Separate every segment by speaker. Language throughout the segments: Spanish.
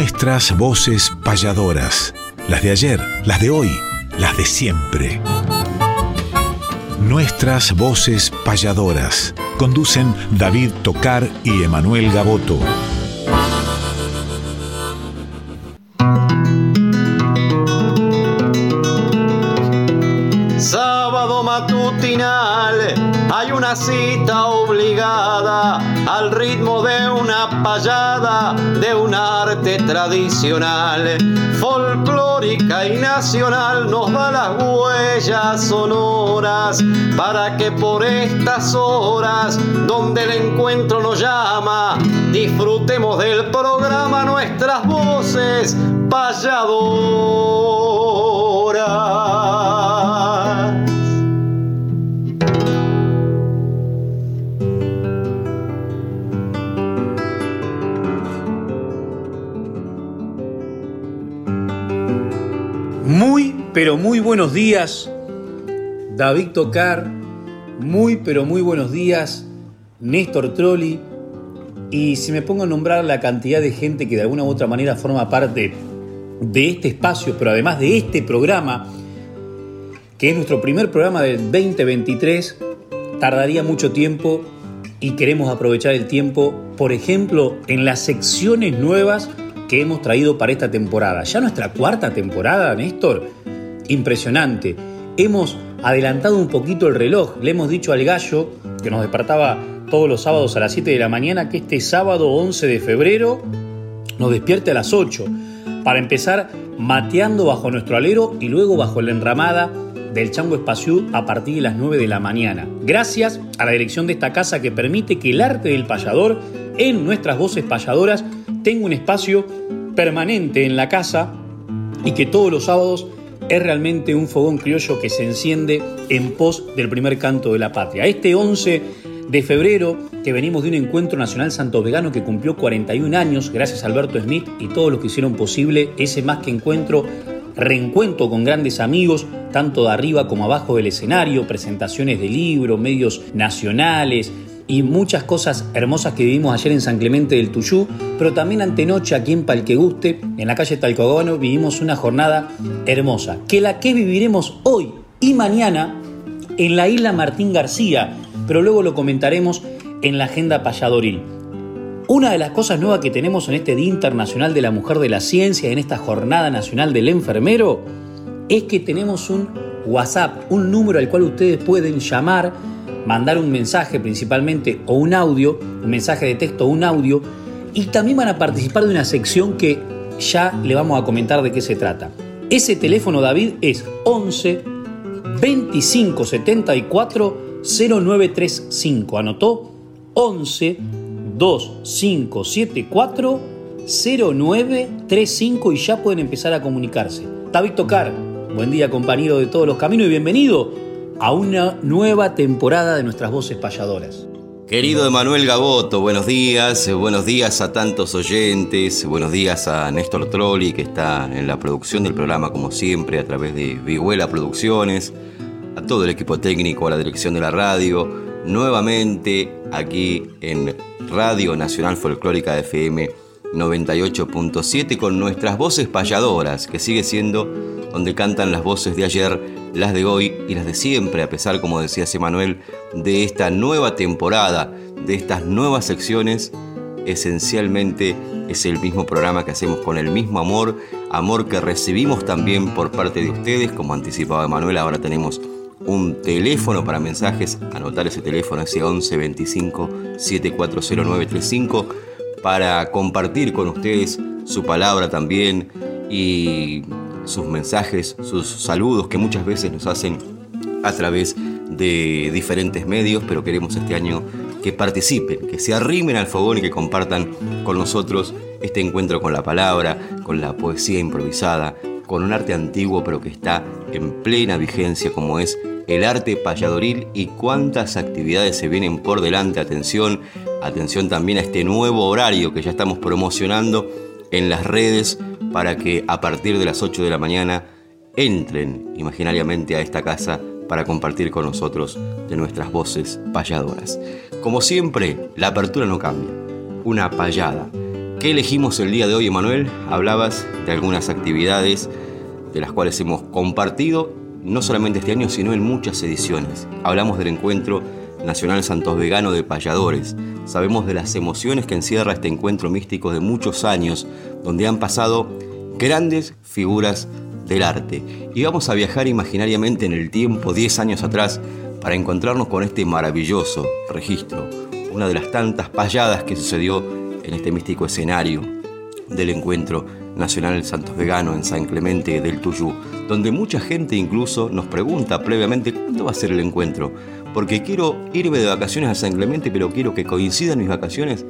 Speaker 1: Nuestras voces payadoras. Las de ayer, las de hoy, las de siempre. Nuestras voces payadoras. Conducen David Tocar y Emanuel Gaboto.
Speaker 2: Tradicional, folclórica y nacional, nos da las huellas sonoras para que por estas horas, donde el encuentro nos llama, disfrutemos del programa nuestras voces payadoras.
Speaker 3: Pero muy buenos días, David Tocar. Muy, pero muy buenos días, Néstor Trolli. Y si me pongo a nombrar la cantidad de gente que de alguna u otra manera forma parte de este espacio, pero además de este programa, que es nuestro primer programa del 2023, tardaría mucho tiempo y queremos aprovechar el tiempo, por ejemplo, en las secciones nuevas que hemos traído para esta temporada. Ya nuestra cuarta temporada, Néstor, impresionante. Hemos adelantado un poquito el reloj. Le hemos dicho al gallo, que nos despertaba todos los sábados a las 7 de la mañana, que este sábado 11 de febrero nos despierte a las 8 para empezar mateando bajo nuestro alero y luego bajo la enramada del Chango Espaciú a partir de las 9 de la mañana. Gracias a la dirección de esta casa que permite que el arte del payador en nuestras voces payadoras tenga un espacio permanente en la casa y que todos los sábados es realmente un fogón criollo que se enciende en pos del primer canto de la patria. Este 11 de febrero, que venimos de un encuentro nacional santo vegano que cumplió 41 años, gracias a Alberto Smith y todos los que hicieron posible ese más que encuentro, reencuentro con grandes amigos, tanto de arriba como abajo del escenario, presentaciones de libros, medios nacionales, y muchas cosas hermosas que vivimos ayer en San Clemente del Tuyú, pero también antenoche aquí en Palqueguste, en la calle Talcahuano, vivimos una jornada hermosa, que la que viviremos hoy y mañana en la isla Martín García, pero luego lo comentaremos en la agenda payadoril. Una de las cosas nuevas que tenemos en este Día Internacional de la Mujer de la Ciencia, en esta Jornada Nacional del Enfermero, es que tenemos un WhatsApp, un número al cual ustedes pueden llamar mandar un mensaje principalmente o un audio, un mensaje de texto o un audio, y también van a participar de una sección que ya le vamos a comentar de qué se trata. Ese teléfono, David, es 11 25 74 0935. ¿Anotó? 11 2574 0935 y ya pueden empezar a comunicarse. David Tocar, buen día compañero de todos los caminos y bienvenido a una nueva temporada de nuestras voces payadoras.
Speaker 4: Querido Emanuel Gaboto, buenos días, buenos días a tantos oyentes, buenos días a Néstor Trolli que está en la producción del programa como siempre a través de Viguela Producciones, a todo el equipo técnico, a la dirección de la radio, nuevamente aquí en Radio Nacional Folclórica FM 98.7 con nuestras voces payadoras, que sigue siendo donde cantan las voces de ayer, las de hoy y las de siempre, a pesar, como decía Emanuel, de esta nueva temporada, de estas nuevas secciones, esencialmente es el mismo programa que hacemos con el mismo amor, amor que recibimos también por parte de ustedes, como anticipaba Emanuel, ahora tenemos un teléfono para mensajes, anotar ese teléfono, ese 11 25 740935 para compartir con ustedes su palabra también y sus mensajes, sus saludos que muchas veces nos hacen a través de diferentes medios, pero queremos este año que participen, que se arrimen al fogón y que compartan con nosotros este encuentro con la palabra, con la poesía improvisada, con un arte antiguo pero que está en plena vigencia como es el arte payadoril y cuántas actividades se vienen por delante. Atención, atención también a este nuevo horario que ya estamos promocionando en las redes para que a partir de las 8 de la mañana entren imaginariamente a esta casa para compartir con nosotros de nuestras voces payadoras. Como siempre, la apertura no cambia. Una payada ¿Qué elegimos el día de hoy, Emanuel? Hablabas de algunas actividades de las cuales hemos compartido, no solamente este año, sino en muchas ediciones. Hablamos del encuentro Nacional Santos Vegano de Payadores. Sabemos de las emociones que encierra este encuentro místico de muchos años, donde han pasado grandes figuras del arte. Y vamos a viajar imaginariamente en el tiempo, 10 años atrás, para encontrarnos con este maravilloso registro, una de las tantas payadas que sucedió en este místico escenario del encuentro nacional Santos Vegano en San Clemente del Tuyú, donde mucha gente incluso nos pregunta previamente cuándo va a ser el encuentro, porque quiero irme de vacaciones a San Clemente, pero quiero que coincidan mis vacaciones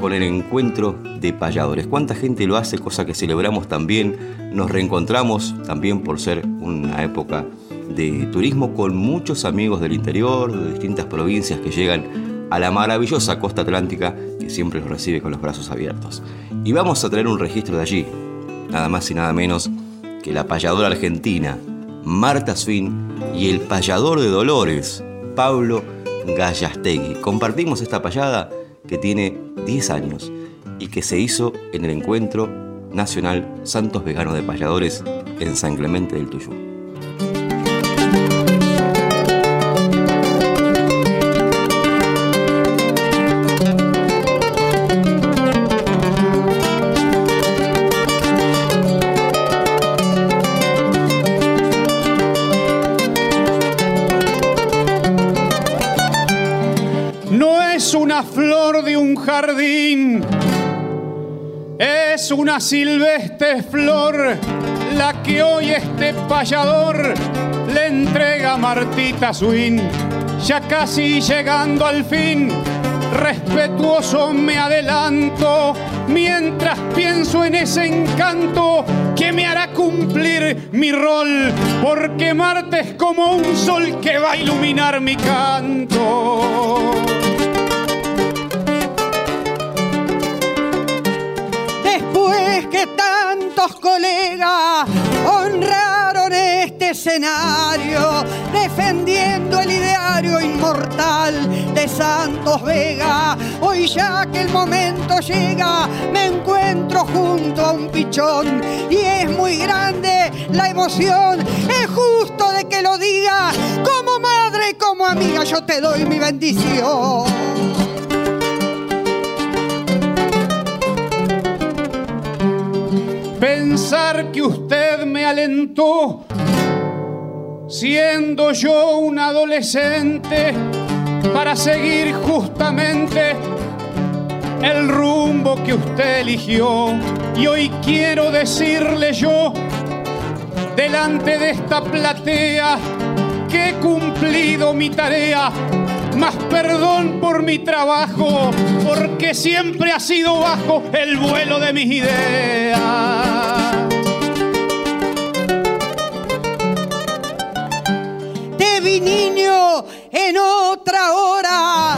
Speaker 4: con el encuentro de payadores. ¿Cuánta gente lo hace? Cosa que celebramos también. Nos reencontramos también por ser una época de turismo con muchos amigos del interior, de distintas provincias que llegan a la maravillosa costa atlántica que siempre los recibe con los brazos abiertos. Y vamos a traer un registro de allí, nada más y nada menos que la payadora argentina, Marta Swin, y el payador de Dolores, Pablo Gallastegui. Compartimos esta payada que tiene 10 años y que se hizo en el encuentro nacional Santos Vegano de Payadores en San Clemente del Tuyú.
Speaker 5: Una silvestre flor la que hoy este payador le entrega a Martita Swin. Ya casi llegando al fin, respetuoso me adelanto mientras pienso en ese encanto que me hará cumplir mi rol, porque Marte es como un sol que va a iluminar mi canto.
Speaker 6: Tantos colegas honraron este escenario, defendiendo el ideario inmortal de Santos Vega. Hoy ya que el momento llega, me encuentro junto a un pichón y es muy grande la emoción. Es justo de que lo diga, como madre y como amiga yo te doy mi bendición.
Speaker 5: Que usted me alentó, siendo yo un adolescente, para seguir justamente el rumbo que usted eligió. Y hoy quiero decirle yo, delante de esta platea, que he cumplido mi tarea más perdón por mi trabajo, porque siempre ha sido bajo el vuelo de mis ideas.
Speaker 6: Niño en otra hora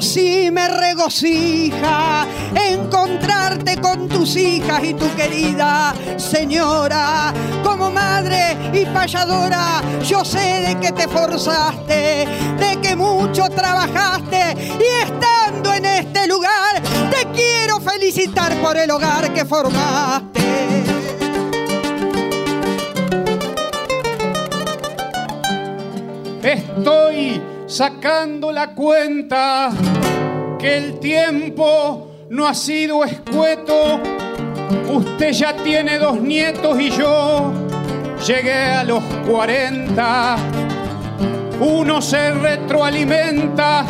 Speaker 6: sí me regocija encontrarte con tus hijas y tu querida señora. Como madre y payadora, yo sé de que te forzaste, de que mucho trabajaste y estando en este lugar, te quiero felicitar por el hogar que formaste.
Speaker 5: Estoy sacando la cuenta que el tiempo no ha sido escueto. Usted ya tiene dos nietos y yo llegué a los 40. Uno se retroalimenta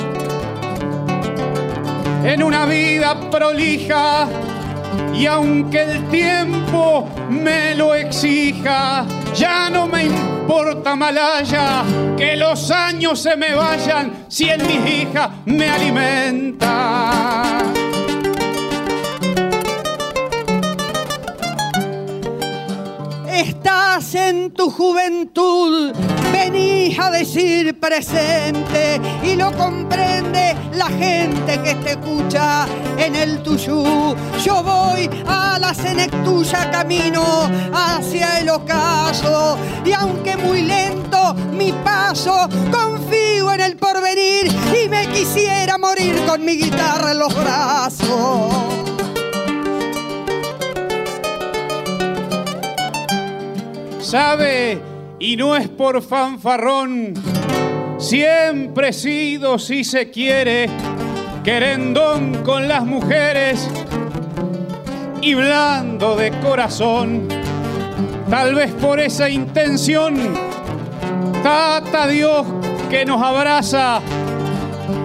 Speaker 5: en una vida prolija y aunque el tiempo me lo exija, ya no me importa malaya que los años se me vayan si en mi hija me alimenta.
Speaker 6: Estás en tu juventud, venís a decir presente y lo comprende la gente que te escucha en el tuyú. Yo voy a la senectuya camino hacia el ocaso y aunque muy lento mi paso, confío en el porvenir y me quisiera morir con mi guitarra en los brazos.
Speaker 5: Sabe, y no es por fanfarrón, siempre he sido, si se quiere, querendón con las mujeres y blando de corazón. Tal vez por esa intención, Tata Dios que nos abraza,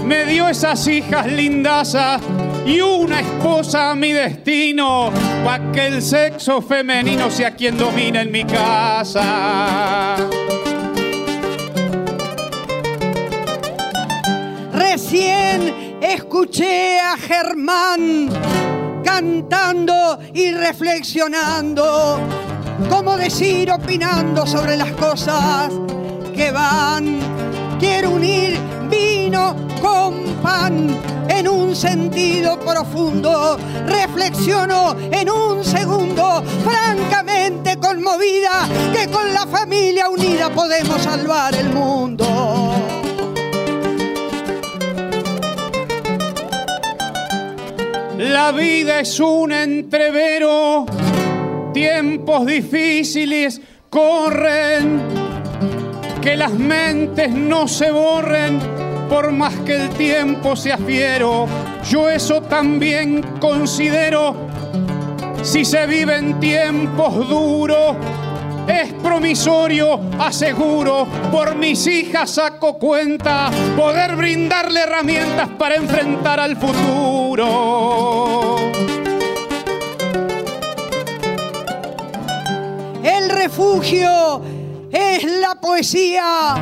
Speaker 5: me dio esas hijas lindazas y una esposa a mi destino, para que el sexo femenino sea quien domina en mi casa.
Speaker 6: Recién escuché a Germán cantando y reflexionando, como decir, opinando sobre las cosas que van. Quiero unir vino con pan en un sentido profundo. Reflexiono en un segundo, francamente conmovida, que con la familia unida podemos salvar el mundo.
Speaker 5: La vida es un entrevero, tiempos difíciles corren, que las mentes no se borren por más que el tiempo sea fiero. Yo eso también considero, si se vive en tiempos duros, es promisorio, aseguro, por mis hijas saco cuenta, poder brindarle herramientas para enfrentar al futuro.
Speaker 6: El refugio es la poesía,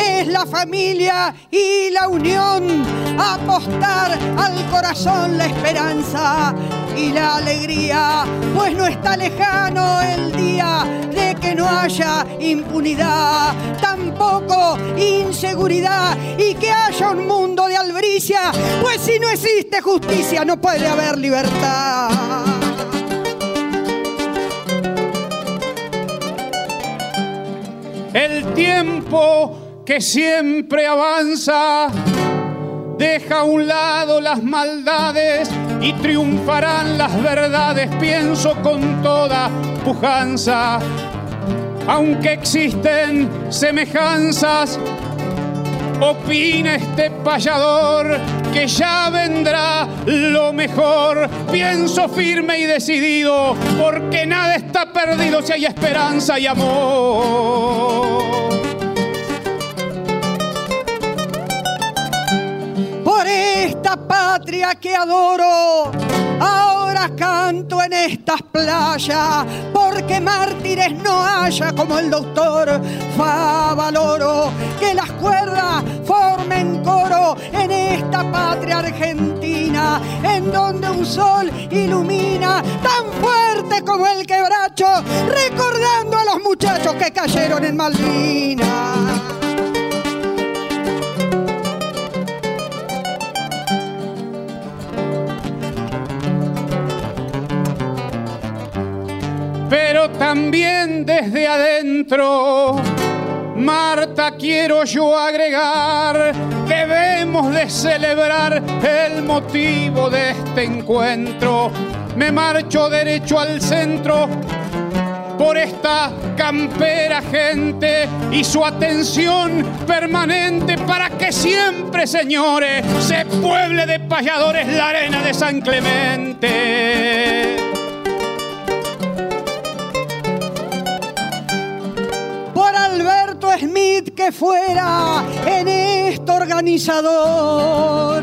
Speaker 6: es la familia y la unión, apostar al corazón la esperanza y la alegría, pues no está lejano el día de que no haya impunidad, tampoco inseguridad y que haya un mundo de albricia, pues si no existe justicia no puede haber libertad.
Speaker 5: El tiempo que siempre avanza deja a un lado las maldades y triunfarán las verdades, pienso con toda pujanza. Aunque existen semejanzas, opina este payador que ya vendrá lo mejor. Pienso firme y decidido, porque nada está perdido si hay esperanza y amor.
Speaker 6: Esta patria que adoro. Ahora canto en estas playas, porque mártires no haya como el doctor Favaloro. Que las cuerdas formen coro en esta patria argentina, en donde un sol ilumina tan fuerte como el quebracho, recordando a los muchachos que cayeron en Malvinas.
Speaker 5: Pero también desde adentro. Marta, quiero yo agregar, debemos de celebrar el motivo de este encuentro. Me marcho derecho al centro por esta campera gente y su atención permanente para que siempre, señores, se pueble de payadores la arena de San Clemente.
Speaker 6: Smith que fuera en este organizador.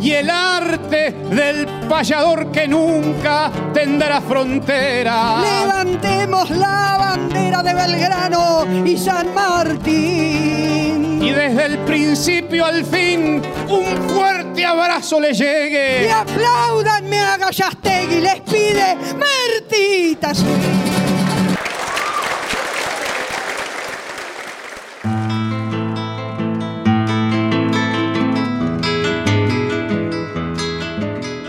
Speaker 5: y el arte del payador que nunca tendrá frontera.
Speaker 6: Levantemos la bandera de Belgrano y San Martín.
Speaker 5: Y desde el principio al fin un fuerte abrazo le
Speaker 6: Y
Speaker 5: llegue.
Speaker 6: aplaudanme a Gallastegui, les pide Martita.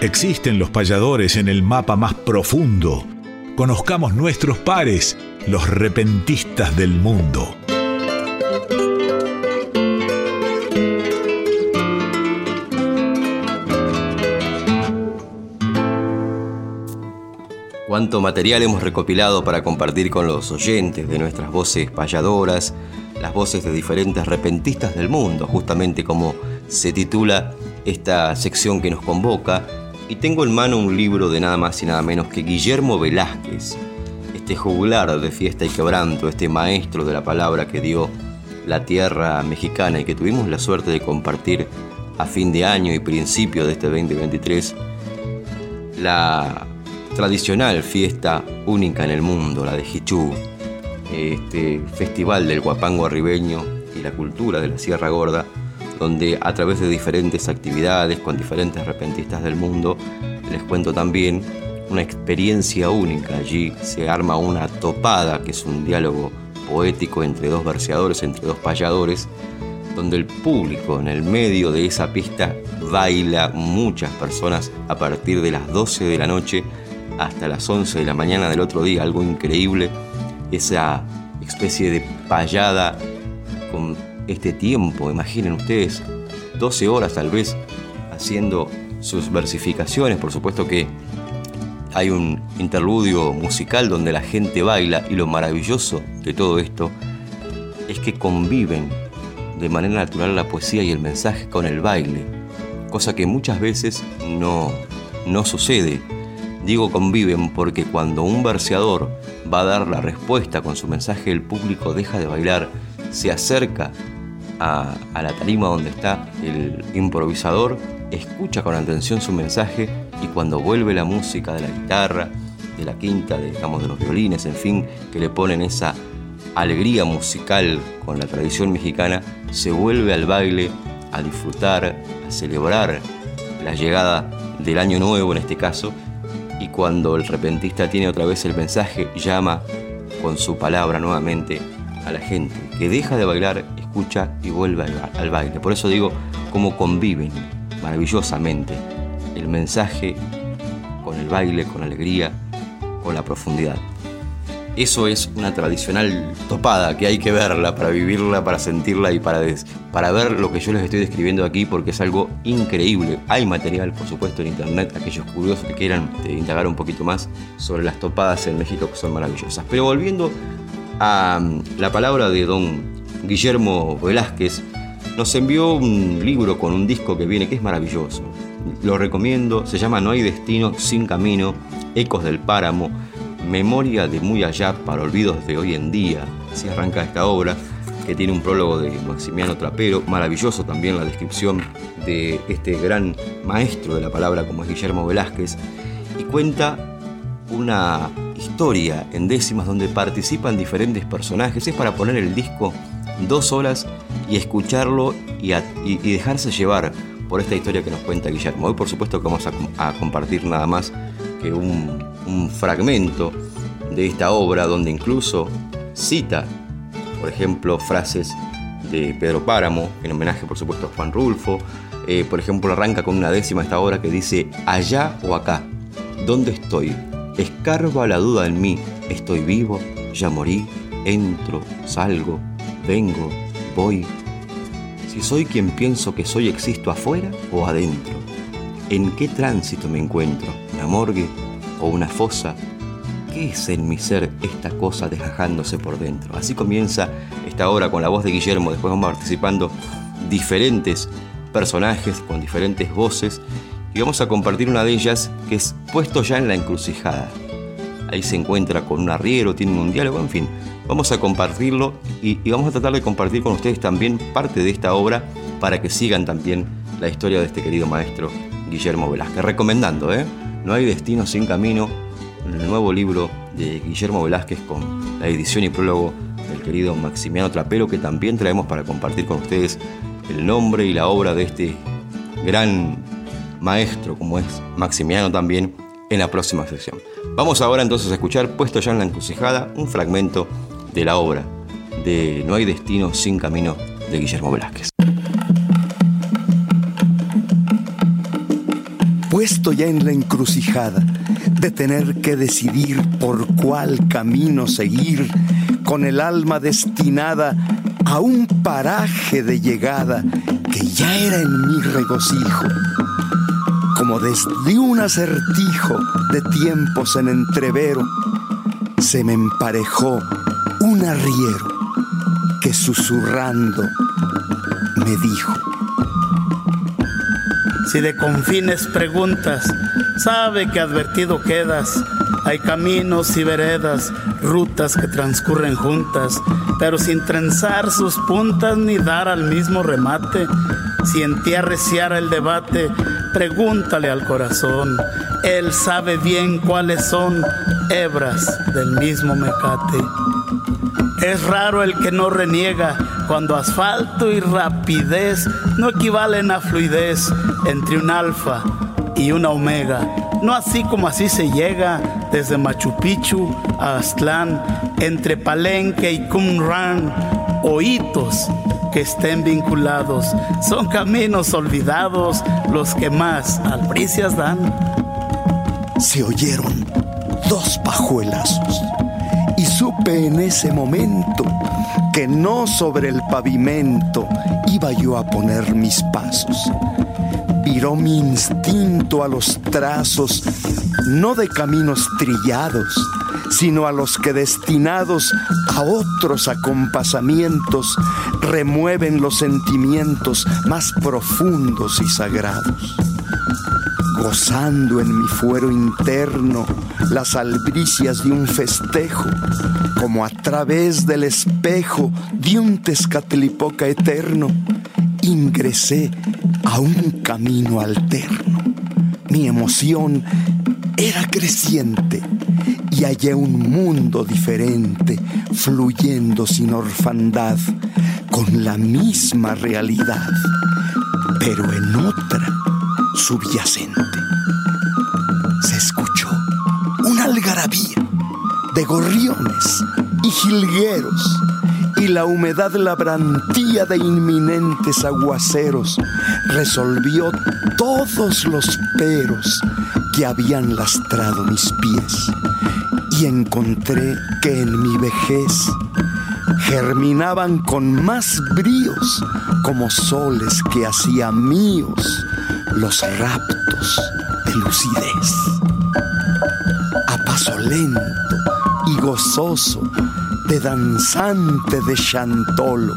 Speaker 1: Existen los payadores en el mapa más profundo. Conozcamos nuestros pares, los repentistas del mundo.
Speaker 4: Cuánto material hemos recopilado para compartir con los oyentes de nuestras voces payadoras, las voces de diferentes repentistas del mundo, justamente como se titula esta sección que nos convoca. Y tengo en mano un libro de nada más y nada menos que Guillermo Velázquez, este juglar de fiesta y quebranto, este maestro de la palabra que dio la tierra mexicana y que tuvimos la suerte de compartir a fin de año y principio de este 2023, la tradicional fiesta única en el mundo, la de Hichú, este festival del guapango arribeño y la cultura de la Sierra Gorda, donde a través de diferentes actividades con diferentes repentistas del mundo, les cuento también una experiencia única. Allí se arma una topada, que es un diálogo poético entre dos verseadores, entre dos payadores, donde el público en el medio de esa pista baila muchas personas a partir de las 12 de la noche hasta las 11 de la mañana del otro día, algo increíble, esa especie de payada con este tiempo, imaginen ustedes, 12 horas tal vez haciendo sus versificaciones, por supuesto que hay un interludio musical donde la gente baila y lo maravilloso de todo esto es que conviven de manera natural la poesía y el mensaje con el baile, cosa que muchas veces no, no sucede. Digo conviven porque cuando un verseador va a dar la respuesta con su mensaje, el público deja de bailar, se acerca a, la tarima donde está el improvisador, escucha con atención su mensaje y cuando vuelve la música de la guitarra, de la quinta, de, de los violines, en fin, que le ponen esa alegría musical con la tradición mexicana, se vuelve al baile a disfrutar, a celebrar la llegada del año nuevo en este caso, y cuando el repentista tiene otra vez el mensaje, llama con su palabra nuevamente a la gente, que deja de bailar, escucha y vuelve al, baile. Por eso digo, cómo conviven maravillosamente el mensaje con el baile, con la alegría, con la profundidad. Eso es una tradicional topada que hay que verla para vivirla, para sentirla y para, para ver lo que yo les estoy describiendo aquí porque es algo increíble. Hay material, por supuesto, en internet, aquellos curiosos que quieran eh, indagar un poquito más sobre las topadas en México que son maravillosas. Pero volviendo a mm, la palabra de don Guillermo Velázquez, nos envió un libro con un disco que viene que es maravilloso. Lo recomiendo, se llama No hay destino sin camino, Ecos del Páramo Memoria de muy allá para olvidos de hoy en día. Así arranca esta obra, que tiene un prólogo de Maximiano Trapero, maravilloso también la descripción de este gran maestro de la palabra como es Guillermo Velázquez, y cuenta una historia en décimas donde participan diferentes personajes. Es para poner el disco dos horas y escucharlo y, dejarse llevar por esta historia que nos cuenta Guillermo. Hoy por supuesto que vamos a compartir nada más que un, fragmento de esta obra donde incluso cita, por ejemplo, frases de Pedro Páramo, en homenaje por supuesto a Juan Rulfo. Eh, por ejemplo, arranca con una décima esta obra que dice, allá o acá, ¿dónde estoy? Escarba la duda en mí, estoy vivo, ya morí, entro, salgo, vengo, voy. Si soy quien pienso que soy, existo afuera o adentro. ¿En qué tránsito me encuentro? ¿Una morgue o una fosa? ¿Qué es en mi ser esta cosa desgajándose por dentro? Así comienza esta obra con la voz de Guillermo. Después vamos participando diferentes personajes con diferentes voces y vamos a compartir una de ellas que es puesto ya en la encrucijada. Ahí se encuentra con un arriero, tienen un diálogo, en fin. Vamos a compartirlo y, y vamos a tratar de compartir con ustedes también parte de esta obra para que sigan también la historia de este querido maestro Guillermo Velázquez. Recomendando, ¿eh? No hay destino sin camino, el nuevo libro de Guillermo Velázquez con la edición y prólogo del querido Maximiano Trapero, que también traemos para compartir con ustedes el nombre y la obra de este gran maestro, como es Maximiano también, en la próxima sección. Vamos ahora entonces a escuchar, puesto ya en la encrucijada, un fragmento de la obra de No hay destino sin camino de Guillermo Velázquez.
Speaker 7: puesto ya en la encrucijada de tener que decidir por cuál camino seguir, con el alma destinada a un paraje de llegada que ya era en mi regocijo. Como desde un acertijo de tiempos en entrevero, se me emparejó un arriero que susurrando me dijo.
Speaker 8: Si de confines preguntas, sabe que advertido quedas. Hay caminos y veredas, rutas que transcurren juntas, pero sin trenzar sus puntas ni dar al mismo remate. Si en ti arreciara el debate, pregúntale al corazón. Él sabe bien cuáles son hebras del mismo mecate. Es raro el que no reniega cuando asfalto y rapidez no equivalen a fluidez entre un alfa y una omega. No así como así se llega desde Machu Picchu a Aztlán, entre Palenque y Qumran, o hitos que estén vinculados. Son caminos olvidados los que más albricias dan.
Speaker 7: Se oyeron dos pajuelazos y supe en ese momento que no sobre el pavimento iba yo a poner mis pasos. Viró mi instinto a los trazos, no de caminos trillados, sino a los que destinados a otros acompasamientos remueven los sentimientos más profundos y sagrados gozando en mi fuero interno las albricias de un festejo, como a través del espejo de un tezcatlipoca eterno, ingresé a un camino alterno. Mi emoción era creciente y hallé un mundo diferente, fluyendo sin orfandad, con la misma realidad, pero en otra subyacente. Se escuchó una algarabía de gorriones y jilgueros y la humedad labrantía de inminentes aguaceros resolvió todos los peros que habían lastrado mis pies y encontré que en mi vejez germinaban con más bríos como soles que hacía míos los raptos de lucidez. A paso lento y gozoso de danzante de chantolo,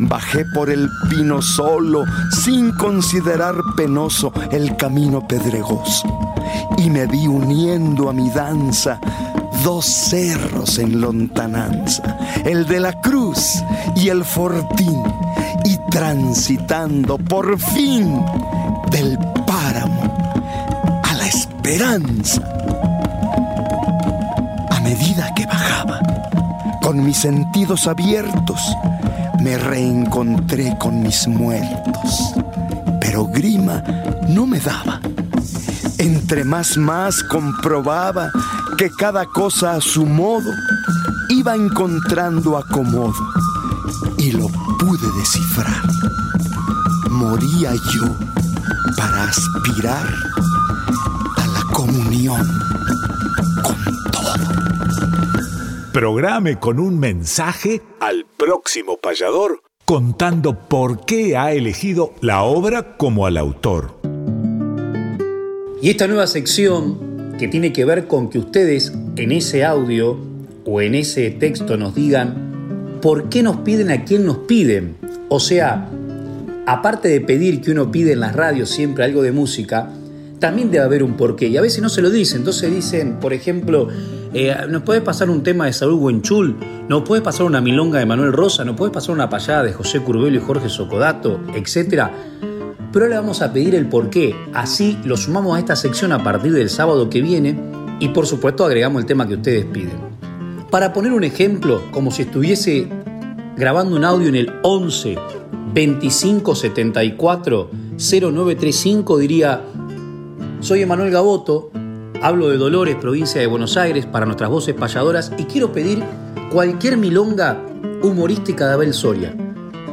Speaker 7: bajé por el pino solo sin considerar penoso el camino pedregoso y me vi uniendo a mi danza dos cerros en lontananza, el de la cruz y el fortín, y transitando por fin del páramo a la esperanza. A medida que bajaba, con mis sentidos abiertos, me reencontré con mis muertos, pero grima no me daba. Entre más más comprobaba que cada cosa a su modo iba encontrando acomodo y lo pude descifrar. Moría yo para aspirar a la comunión con todo.
Speaker 1: Programe con un mensaje al próximo payador contando por qué ha elegido la obra como al autor.
Speaker 3: Y esta nueva sección que tiene que ver con que ustedes en ese audio o en ese texto nos digan por qué nos piden a quién nos piden. O sea, aparte de pedir que uno pide en las radios siempre algo de música, también debe haber un porqué. Y a veces no se lo dicen. Entonces dicen, por ejemplo, eh, ¿nos puedes pasar un tema de Saúl Buenchul? ¿Nos puedes pasar una milonga de Manuel Rosa? ¿Nos puedes pasar una payada de José Curbelo y Jorge Socodato? Etcétera. Pero le vamos a pedir el porqué. Así lo sumamos a esta sección a partir del sábado que viene y por supuesto agregamos el tema que ustedes piden. Para poner un ejemplo, como si estuviese grabando un audio en el 11 25 74 0935 diría, soy Emanuel Gaboto, hablo de Dolores, provincia de Buenos Aires, para nuestras voces payadoras y quiero pedir cualquier milonga humorística de Abel Soria.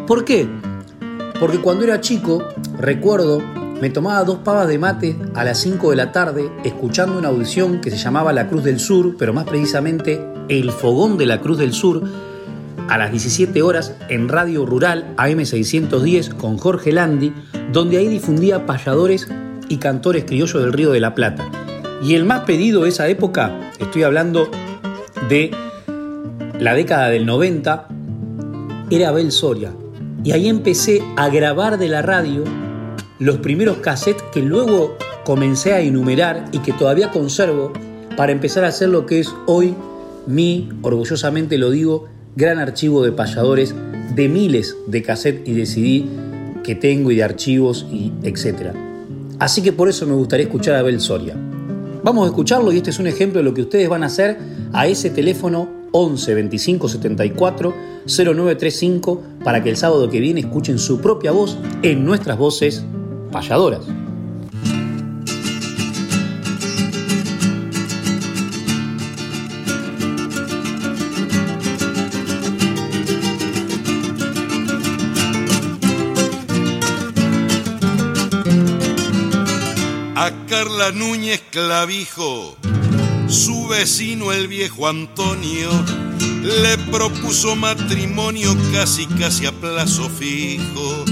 Speaker 3: ¿Por qué? Porque cuando era chico, recuerdo, me tomaba dos pavas de mate a las 5 de la tarde escuchando una audición que se llamaba La Cruz del Sur, pero más precisamente El Fogón de la Cruz del Sur, a las 17 horas en Radio Rural AM610 con Jorge Landi, donde ahí difundía payadores y cantores criollos del Río de la Plata. Y el más pedido de esa época, estoy hablando de la década del 90, era Abel Soria. Y ahí empecé a grabar de la radio los primeros cassettes que luego comencé a enumerar y que todavía conservo para empezar a hacer lo que es hoy mi, orgullosamente lo digo, gran archivo de payadores de miles de cassettes y de CD que tengo y de archivos y etcétera. Así que por eso me gustaría escuchar a Abel Soria. Vamos a escucharlo y este es un ejemplo de lo que ustedes van a hacer a ese teléfono 11 25 74 0935 para que el sábado que viene escuchen su propia voz en nuestras voces payadoras.
Speaker 9: A Carla Núñez Clavijo, su vecino el viejo Antonio, le propuso matrimonio casi casi a plazo fijo.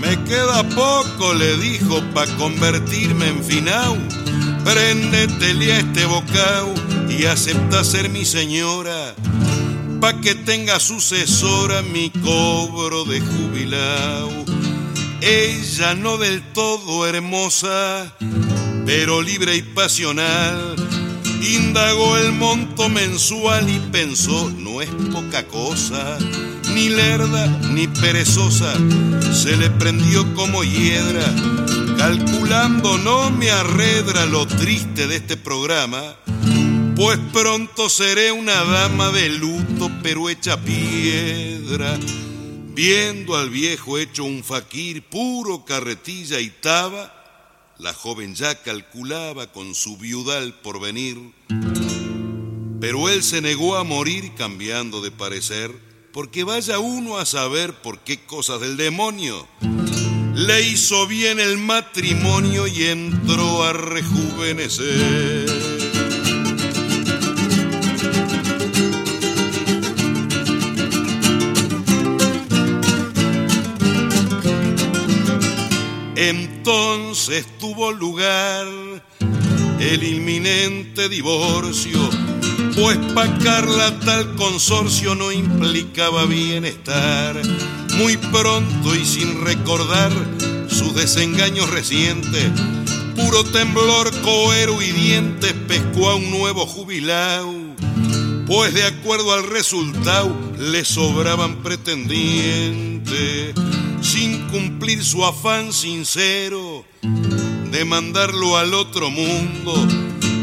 Speaker 9: Me queda poco, le dijo, pa' convertirme en finau. Préndetele a este bocao y acepta ser mi señora, pa' que tenga sucesora mi cobro de jubilao. Ella no del todo hermosa, pero libre y pasional. Indagó el monto mensual y pensó, no es poca cosa, ni lerda ni perezosa, se le prendió como hiedra, calculando no me arredra lo triste de este programa, pues pronto seré una dama de luto pero hecha piedra Viendo al viejo hecho un faquir puro carretilla y taba, la joven ya calculaba con su viudal porvenir. Pero él se negó a morir cambiando de parecer, porque vaya uno a saber por qué cosas del demonio. Le hizo bien el matrimonio y entró a rejuvenecer. Entonces tuvo lugar el inminente divorcio, pues pa' Carla tal consorcio no implicaba bienestar. Muy pronto y sin recordar sus desengaños recientes, puro temblor, coero y dientes pescó a un nuevo jubilado, pues de acuerdo al resultado le sobraban pretendientes sin cumplir su afán sincero de mandarlo al otro mundo,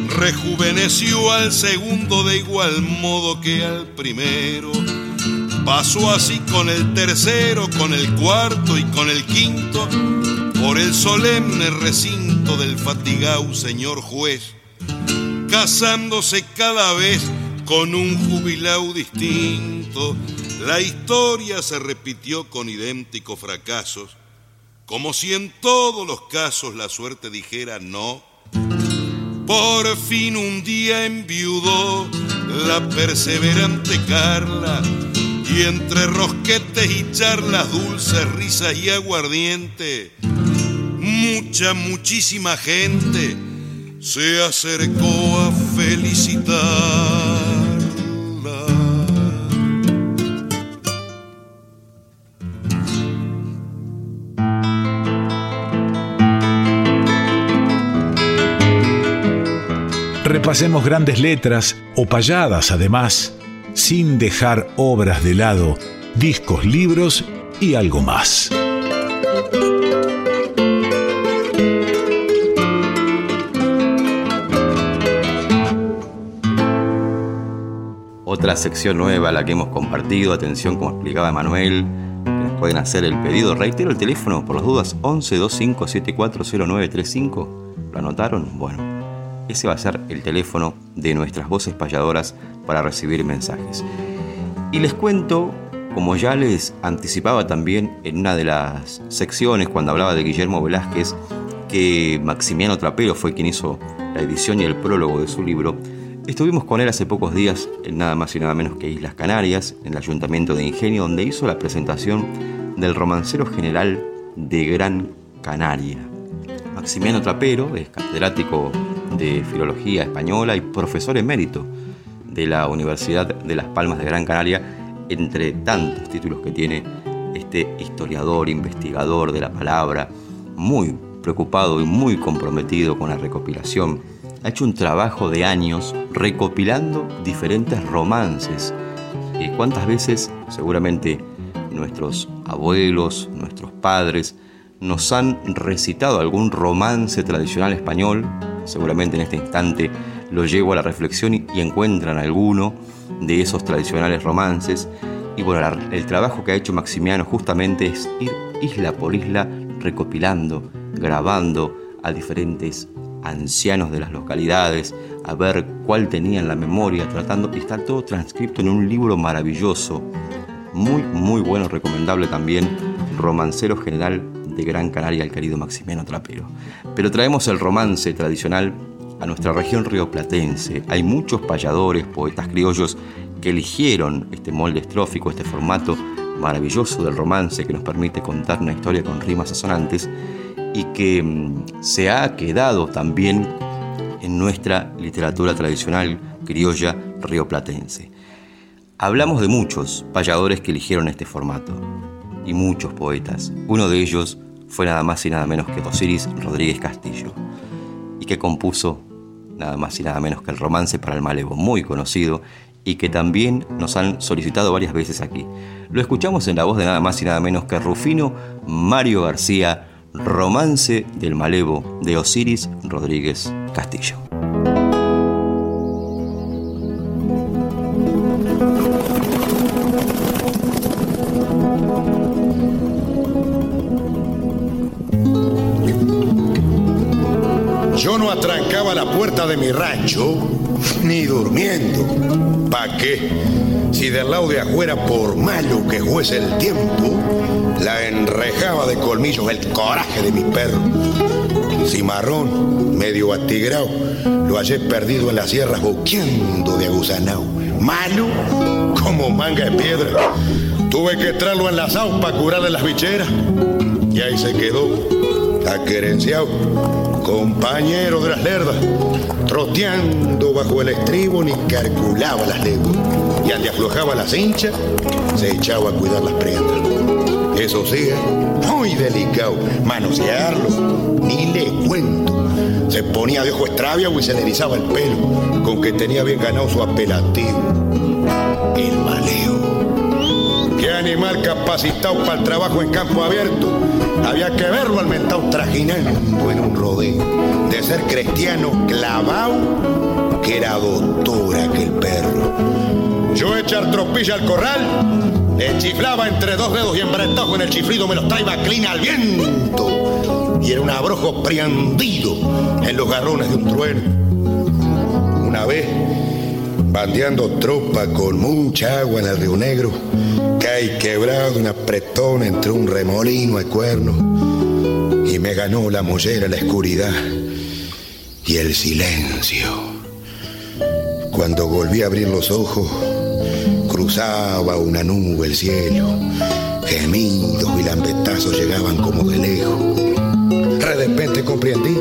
Speaker 9: rejuveneció al segundo de igual modo que al primero. Pasó así con el tercero, con el cuarto y con el quinto, por el solemne recinto del fatigado señor juez, casándose cada vez con un jubilado distinto la historia se repitió con idénticos fracasos, como si en todos los casos la suerte dijera no. Por fin un día enviudó la perseverante Carla y entre rosquetes y charlas dulces, risas y aguardiente, mucha, muchísima gente se acercó a felicitar.
Speaker 1: Repasemos grandes letras o payadas además, sin dejar obras de lado, discos, libros y algo más.
Speaker 4: Otra sección nueva la que hemos compartido, atención como explicaba Manuel, nos pueden hacer el pedido. Reitero el teléfono por las dudas 11 25 740935. ¿Lo anotaron? Bueno, ese va a ser el teléfono de nuestras voces payadoras para recibir mensajes. Y les cuento, como ya les anticipaba también en una de las secciones cuando hablaba de Guillermo Velázquez, que Maximiano Trapero fue quien hizo la edición y el prólogo de su libro, estuvimos con él hace pocos días en nada más y nada menos que Islas Canarias, en el Ayuntamiento de Ingenio, donde hizo la presentación del romancero general de Gran Canaria. Maximiano Trapero es catedrático de Filología Española y profesor emérito de la Universidad de Las Palmas de Gran Canaria, entre tantos títulos que tiene este historiador, investigador de la palabra, muy preocupado y muy comprometido con la recopilación. Ha hecho un trabajo de años recopilando diferentes romances. Eh, ¿Cuántas veces seguramente nuestros abuelos, nuestros padres, nos han recitado algún romance tradicional español? Seguramente en este instante lo llevo a la reflexión y, encuentran alguno de esos tradicionales romances. Y bueno, el trabajo que ha hecho Maximiano justamente es ir isla por isla recopilando, grabando a diferentes ancianos de las localidades, a ver cuál tenían la memoria, tratando, y está todo transcrito en un libro maravilloso, muy, muy bueno, recomendable también, Romancero General de Gran Canaria, el querido Maximiano Trapero. Pero traemos el romance tradicional a nuestra región rioplatense. Hay muchos payadores, poetas criollos que eligieron este molde estrófico, este formato maravilloso del romance que nos permite contar una historia con rimas asonantes y que mm, se ha quedado también en nuestra literatura tradicional criolla rioplatense. Hablamos de muchos payadores que eligieron este formato y muchos poetas. Uno de ellos fue nada más y nada menos que Osiris Rodríguez Castillo y que compuso nada más y nada menos que el romance para el malevo, muy conocido y que también nos han solicitado varias veces aquí. Lo escuchamos en la voz de nada más y nada menos que Rufino Mario García, Romance del Malevo de Osiris Rodríguez Castillo.
Speaker 10: Durmiendo. ¿Pa' qué? Si del lado de afuera, por malo que fuese el tiempo, la enrejaba de colmillos el coraje de mi perro. Cimarrón, medio atigrado, lo hallé perdido en las sierras boqueando de aguzanao. Malo como manga de piedra. Tuve que traerlo enlazado para curarle las bicheras. Y ahí se quedó, aquerenciado compañero de las lerdas, troteando bajo el estribo ni calculaba las leguas. Y al aflojaba la cincha, se echaba a cuidar las prendas. Eso sí, muy delicado, manosearlo, ni le cuento. Se ponía de ojo extraviado y se le erizaba el pelo, con que tenía bien ganado su apelativo, el maleo. Animal capacitado para el trabajo en campo abierto había que verlo al mentado trajinando en un rodeo. De ser cristiano clavado, que era doctora que el perro. Yo echar tropilla al corral, le chiflaba entre dos dedos y embretajo en el chiflido me los traía clina al viento. Y era un abrojo prendido en los garrones de un trueno. Una vez, bandeando tropa con mucha agua en el Río Negro, cae quebrado un apretón entre un remolino de cuerno y me ganó la mollera la oscuridad y el silencio. Cuando volví a abrir los ojos, cruzaba una nube el cielo, gemidos y lambetazos llegaban como de lejos. De repente comprendí,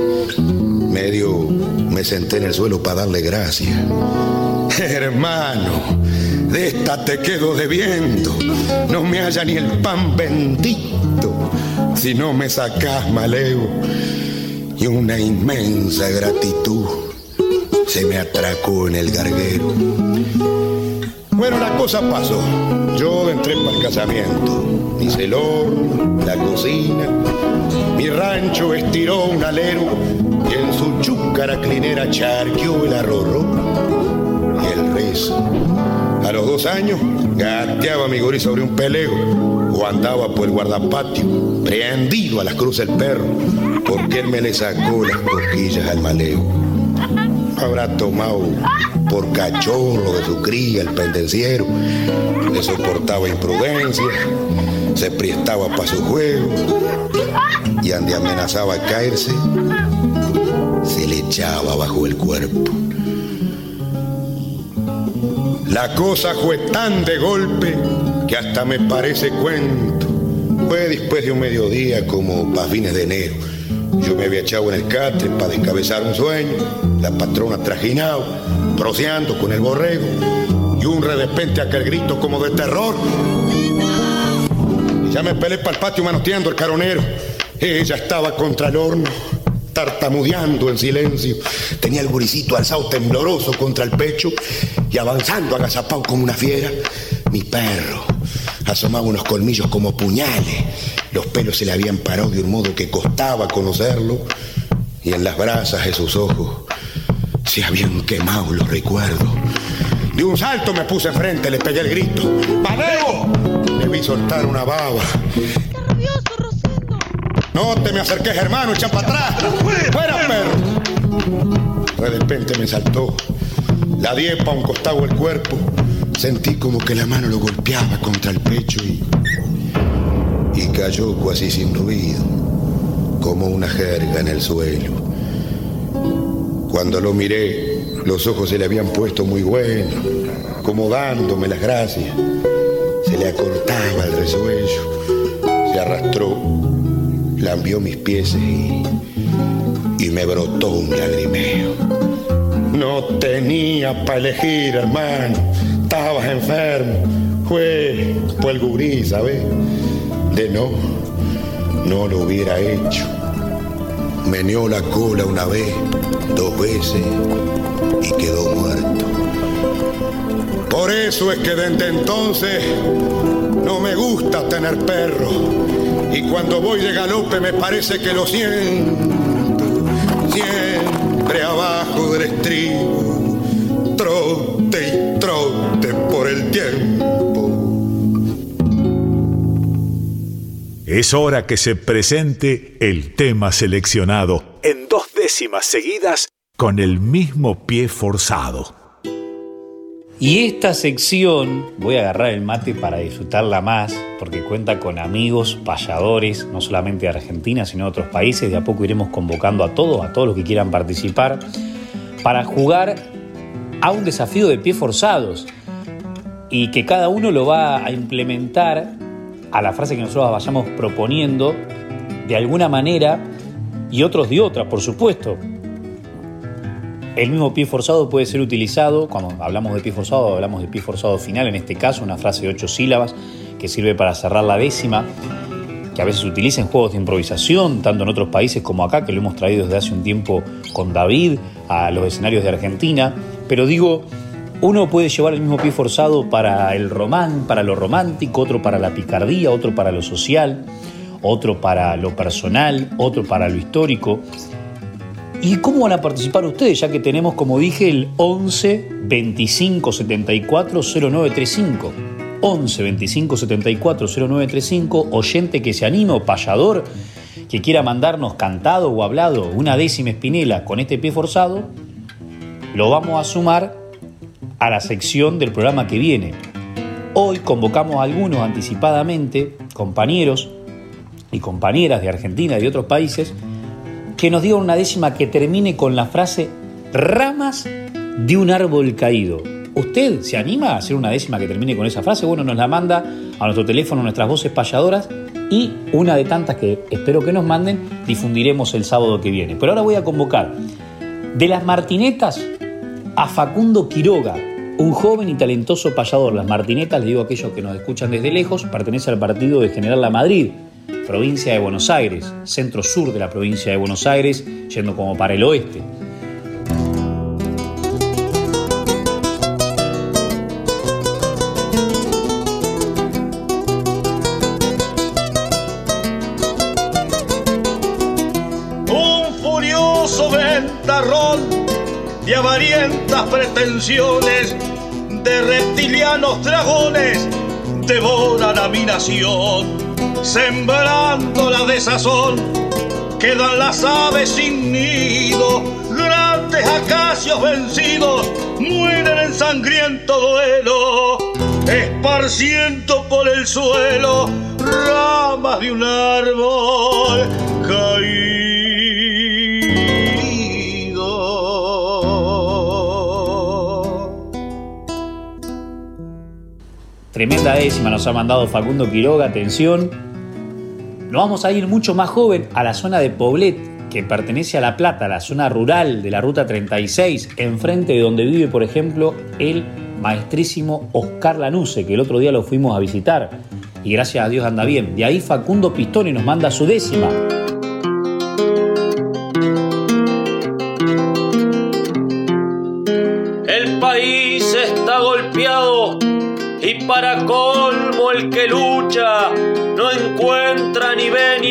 Speaker 10: medio me senté en el suelo para darle gracias. Hermano, de esta te quedo debiendo. No me haya ni el pan bendito si no me sacás maleo. Y una inmensa gratitud se me atracó en el garguero. Bueno, la cosa pasó. Yo entré para el casamiento. Hice el horno, la cocina. Mi rancho estiró un alero y en su chúcara clinera charqueó el arroz y el rezo a los dos años, gateaba mi gurí sobre un pelego o andaba por el guardapatio, prendido a las cruces el perro, porque él me le sacó las cosquillas al maleo. Habrá tomado por cachorro de su cría el pendenciero, le soportaba imprudencia, se prestaba para su juego y ande amenazaba caerse, se le echaba bajo el cuerpo. La cosa fue tan de golpe que hasta me parece cuento. Fue después de un mediodía como para fines de enero. Yo me había echado en el catre para descabezar un sueño, la patrona trajinado, proceando con el borrego, y un repente aquel grito como de terror. Ya me pelé para el patio manoteando el caronero. Ella estaba contra el horno, tartamudeando en silencio. Tenía el guricito alzado tembloroso contra el pecho y avanzando agazapado como una fiera. Mi perro asomaba unos colmillos como puñales. Los pelos se le habían parado de un modo que costaba conocerlo. Y en las brasas de sus ojos se habían quemado los recuerdos. De un salto me puse enfrente, le pegué el grito. ¡Paneo! Le vi soltar una baba. No te me acerques, hermano, echa para atrás. ¡Fuera, perro! De repente me saltó. La diepa a un costado del cuerpo. Sentí como que la mano lo golpeaba contra el pecho y. y cayó casi sin ruido, como una jerga en el suelo. Cuando lo miré, los ojos se le habían puesto muy buenos, como dándome las gracias. Se le acortaba el resuello, se arrastró, lambió mis pies y, y me brotó un lagrimeo. No tenía para elegir, hermano. Estabas enfermo. Fue, fue el gurí, ¿sabes? De no, no lo hubiera hecho. Meneó la cola una vez, dos veces y quedó muerto. Por eso es que desde entonces no me gusta tener perro. Y cuando voy de galope me parece que lo siento. Siempre abajo del estribo. Trote y trote por el tiempo.
Speaker 1: Es hora que se presente el tema seleccionado en dos décimas seguidas con el mismo pie forzado.
Speaker 3: Y esta sección, voy a agarrar el mate para disfrutarla más, porque cuenta con amigos payadores, no solamente de Argentina, sino de otros países. De a poco iremos convocando a todos, a todos los que quieran participar, para jugar a un desafío de pie forzados. Y que cada uno lo va a implementar a la frase que nosotros vayamos proponiendo de alguna manera y otros de otra, por supuesto. El mismo pie forzado puede ser utilizado, cuando hablamos de pie forzado, hablamos de pie forzado final, en este caso una frase de ocho sílabas que sirve para cerrar la décima, que a veces se utiliza en juegos de improvisación, tanto en otros países como acá, que lo hemos traído desde hace un tiempo con David a los escenarios de Argentina. Pero digo, uno puede llevar el mismo pie forzado para el román, para lo romántico, otro para la picardía, otro para lo social, otro para lo personal, otro para lo histórico. ¿Y cómo van a participar ustedes? Ya que tenemos, como dije, el 11 25 74 0935. 11 25 74 0935. Oyente que se anime o payador que quiera mandarnos cantado o hablado una décima espinela con este pie forzado, lo vamos a sumar a la sección del programa que viene. Hoy convocamos a algunos anticipadamente, compañeros y compañeras de Argentina y de otros países, que nos digan una décima que termine con la frase ramas de un árbol caído. ¿Usted se anima a hacer una décima que termine con esa frase? Bueno, nos la manda a nuestro teléfono, nuestras voces payadoras y una de tantas que espero que nos manden difundiremos el sábado que viene. Pero ahora voy a convocar de las martinetas a Facundo Quiroga, un joven y talentoso payador. Las martinetas, le digo a aquellos que nos escuchan desde lejos, pertenece al partido de General La Madrid, provincia de Buenos Aires, centro sur de la provincia de Buenos Aires, yendo como para el oeste.
Speaker 11: Un furioso ventarrón de avarientas pretensiones de reptilianos dragones devoran a mi nación, sembrando la desazón. Quedan las aves sin nido, grandes acacios vencidos, mueren en sangriento duelo, esparciendo por el suelo ramas de un árbol
Speaker 3: Tremenda décima nos ha mandado Facundo Quiroga, atención. Nos vamos a ir mucho más joven a la zona de Poblet, que pertenece a La Plata, la zona rural de la Ruta 36, enfrente de donde vive, por ejemplo, el maestrísimo Oscar Lanuse, que el otro día lo fuimos a visitar y gracias a Dios anda bien. De ahí Facundo Pistoni nos manda su décima.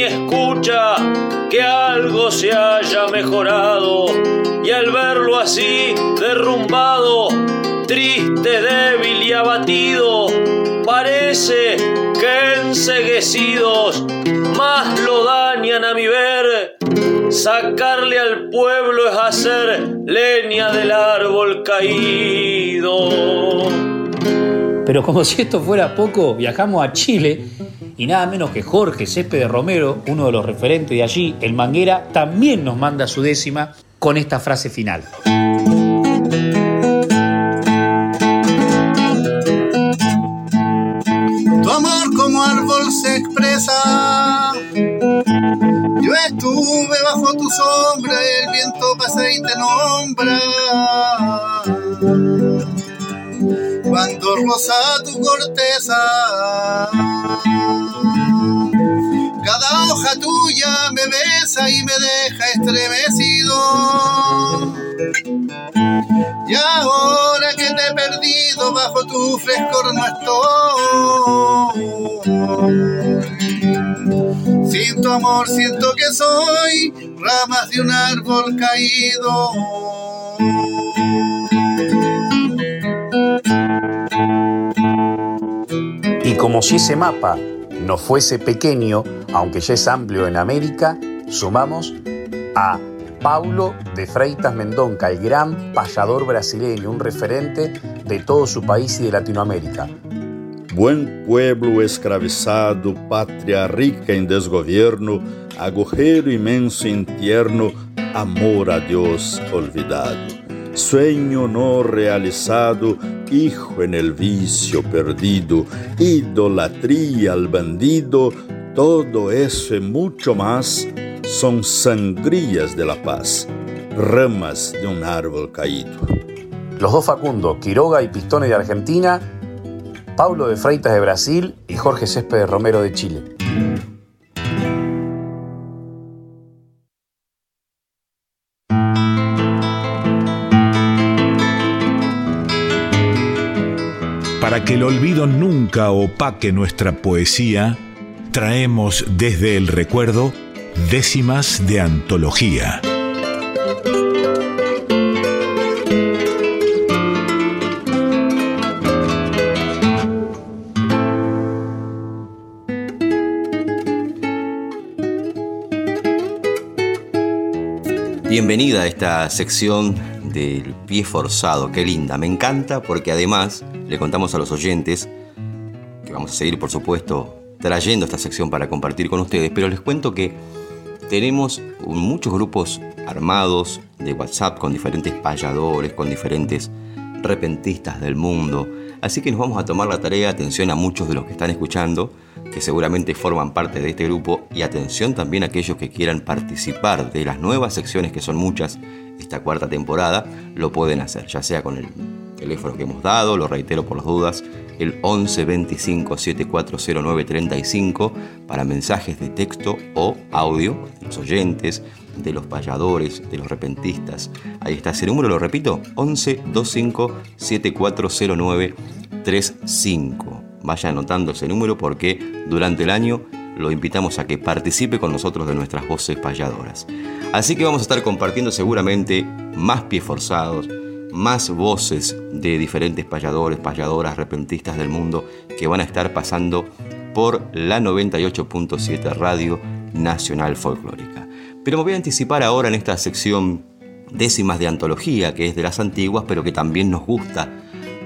Speaker 12: Escucha que algo se haya mejorado y al verlo así derrumbado, triste, débil y abatido, parece que enseguecidos más lo dañan a mi ver. Sacarle al pueblo es hacer leña del árbol caído.
Speaker 3: Pero como si esto fuera poco, viajamos a Chile y nada menos que Jorge Céspedes Romero, uno de los referentes de allí, el Manguera, también nos manda su décima con esta frase final.
Speaker 13: Tu amor como árbol se expresa. Yo estuve bajo tu sombra, el viento pasa y te nombra. Cuando rosa tu corteza, cada hoja tuya me besa y me deja estremecido. Y ahora que te he perdido, bajo tu frescor no estoy. Sin tu amor siento que soy ramas de un árbol caído.
Speaker 3: Y como si ese mapa no fuese pequeño, aunque ya es amplio en América, sumamos a Paulo de Freitas Mendonca, el gran payador brasileño, un referente de todo su país y de Latinoamérica.
Speaker 14: Buen pueblo escravizado, patria rica en desgobierno, agujero inmenso en tierno, amor a Dios olvidado. Sueño no realizado, hijo en el vicio perdido, idolatría al bandido, todo eso y mucho más son sangrías de la paz, ramas de un árbol caído.
Speaker 3: Los dos Facundo, Quiroga y Pistone de Argentina, Paulo de Freitas de Brasil y Jorge Céspedes Romero de Chile.
Speaker 1: Para que el olvido nunca opaque nuestra poesía, traemos desde el recuerdo décimas de antología.
Speaker 4: Bienvenida a esta sección del pie forzado, qué linda, me encanta porque además le contamos a los oyentes que vamos a seguir por supuesto trayendo esta sección para compartir con ustedes, pero les cuento que tenemos muchos grupos armados de WhatsApp con diferentes payadores, con diferentes repentistas del mundo, así que nos vamos a tomar la tarea, atención a muchos de los que están escuchando, que seguramente forman parte de este grupo, y atención también a aquellos que quieran participar de las nuevas secciones, que son muchas, esta cuarta temporada, lo pueden hacer, ya sea con el teléfono que hemos dado, lo reitero por las dudas, el 11 25 7409 35 para mensajes de texto o audio de los oyentes, de los payadores, de los repentistas. Ahí está ese número, lo repito, 11 25 7409 35. Vaya anotando ese número porque durante el año lo invitamos a que participe con nosotros de nuestras voces payadoras. Así que vamos a estar compartiendo seguramente más pies forzados, más voces de diferentes payadores, payadoras, repentistas del mundo que van a estar pasando por la 98.7 Radio Nacional Folclórica. Pero me voy a anticipar ahora en esta sección décimas de antología, que es de las antiguas, pero que también nos gusta